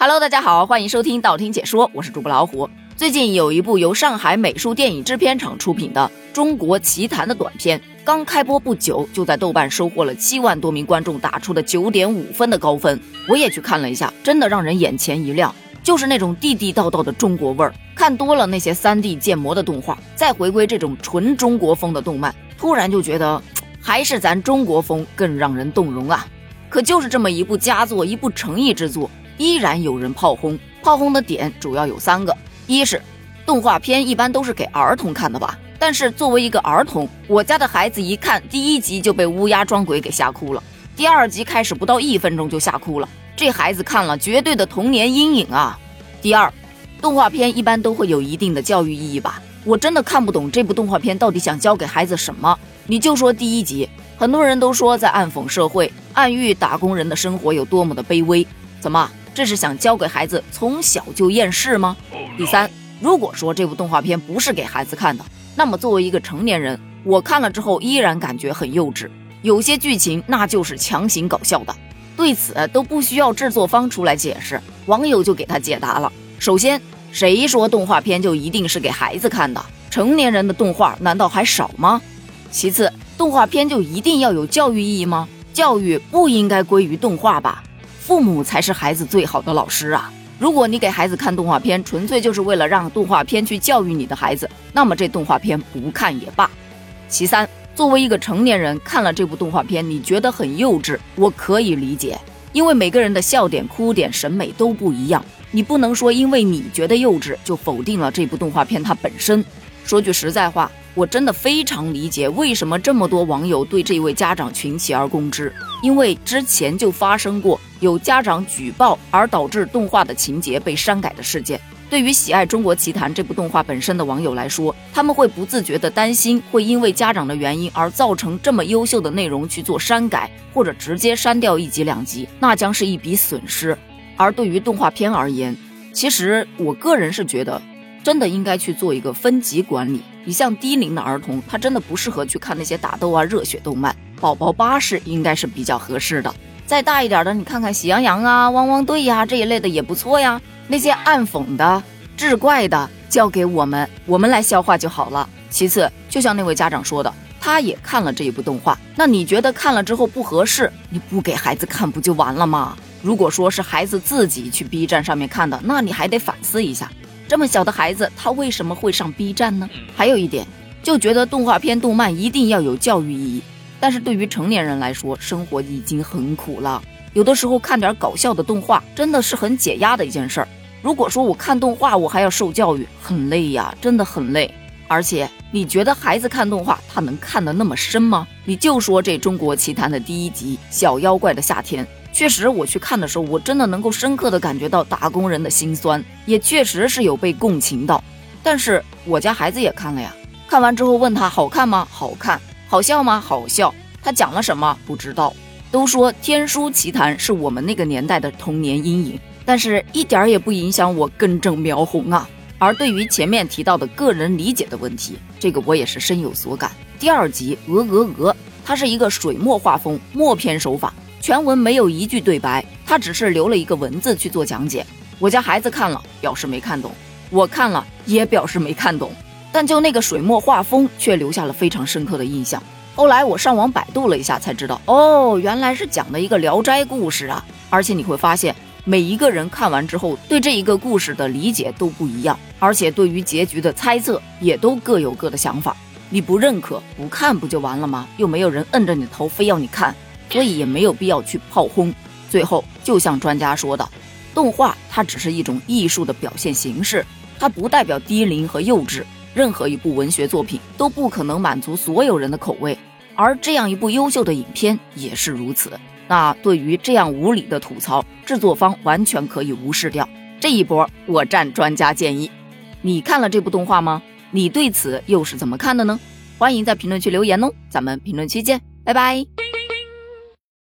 Hello，大家好，欢迎收听道听解说，我是主播老虎。最近有一部由上海美术电影制片厂出品的《中国奇谭》的短片，刚开播不久，就在豆瓣收获了七万多名观众打出的九点五分的高分。我也去看了一下，真的让人眼前一亮，就是那种地地道道的中国味儿。看多了那些三 D 建模的动画，再回归这种纯中国风的动漫，突然就觉得 还是咱中国风更让人动容啊！可就是这么一部佳作，一部诚意之作。依然有人炮轰，炮轰的点主要有三个：一是动画片一般都是给儿童看的吧？但是作为一个儿童，我家的孩子一看第一集就被乌鸦装鬼给吓哭了，第二集开始不到一分钟就吓哭了，这孩子看了绝对的童年阴影啊！第二，动画片一般都会有一定的教育意义吧？我真的看不懂这部动画片到底想教给孩子什么。你就说第一集，很多人都说在暗讽社会，暗喻打工人的生活有多么的卑微，怎么？这是想教给孩子从小就厌世吗？第三，如果说这部动画片不是给孩子看的，那么作为一个成年人，我看了之后依然感觉很幼稚，有些剧情那就是强行搞笑的。对此都不需要制作方出来解释，网友就给他解答了。首先，谁说动画片就一定是给孩子看的？成年人的动画难道还少吗？其次，动画片就一定要有教育意义吗？教育不应该归于动画吧？父母才是孩子最好的老师啊！如果你给孩子看动画片，纯粹就是为了让动画片去教育你的孩子，那么这动画片不看也罢。其三，作为一个成年人看了这部动画片，你觉得很幼稚，我可以理解，因为每个人的笑点、哭点、审美都不一样，你不能说因为你觉得幼稚就否定了这部动画片它本身。说句实在话。我真的非常理解为什么这么多网友对这位家长群起而攻之，因为之前就发生过有家长举报而导致动画的情节被删改的事件。对于喜爱《中国奇谭》这部动画本身的网友来说，他们会不自觉地担心会因为家长的原因而造成这么优秀的内容去做删改，或者直接删掉一集两集，那将是一笔损失。而对于动画片而言，其实我个人是觉得。真的应该去做一个分级管理。你像低龄的儿童，他真的不适合去看那些打斗啊、热血动漫。宝宝巴士应该是比较合适的。再大一点的，你看看喜羊羊啊、汪汪队呀这一类的也不错呀。那些暗讽的、志怪的，交给我们，我们来消化就好了。其次，就像那位家长说的，他也看了这一部动画，那你觉得看了之后不合适，你不给孩子看不就完了吗？如果说是孩子自己去 B 站上面看的，那你还得反思一下。这么小的孩子，他为什么会上 B 站呢？还有一点，就觉得动画片、动漫一定要有教育意义。但是对于成年人来说，生活已经很苦了，有的时候看点搞笑的动画真的是很解压的一件事儿。如果说我看动画，我还要受教育，很累呀，真的很累。而且，你觉得孩子看动画，他能看得那么深吗？你就说这《中国奇谭》的第一集《小妖怪的夏天》。确实，我去看的时候，我真的能够深刻的感觉到打工人的心酸，也确实是有被共情到。但是我家孩子也看了呀，看完之后问他好看吗？好看，好笑吗？好笑。他讲了什么？不知道。都说《天书奇谭》是我们那个年代的童年阴影，但是一点儿也不影响我根正苗红啊。而对于前面提到的个人理解的问题，这个我也是深有所感。第二集《鹅鹅鹅》，它是一个水墨画风，默片手法。全文没有一句对白，他只是留了一个文字去做讲解。我家孩子看了，表示没看懂；我看了也表示没看懂。但就那个水墨画风，却留下了非常深刻的印象。后来我上网百度了一下，才知道哦，原来是讲的一个《聊斋》故事啊！而且你会发现，每一个人看完之后，对这一个故事的理解都不一样，而且对于结局的猜测也都各有各的想法。你不认可，不看不就完了吗？又没有人摁着你的头，非要你看。所以也没有必要去炮轰。最后，就像专家说的，动画它只是一种艺术的表现形式，它不代表低龄和幼稚。任何一部文学作品都不可能满足所有人的口味，而这样一部优秀的影片也是如此。那对于这样无理的吐槽，制作方完全可以无视掉。这一波我站专家建议。你看了这部动画吗？你对此又是怎么看的呢？欢迎在评论区留言哦，咱们评论区见，拜拜。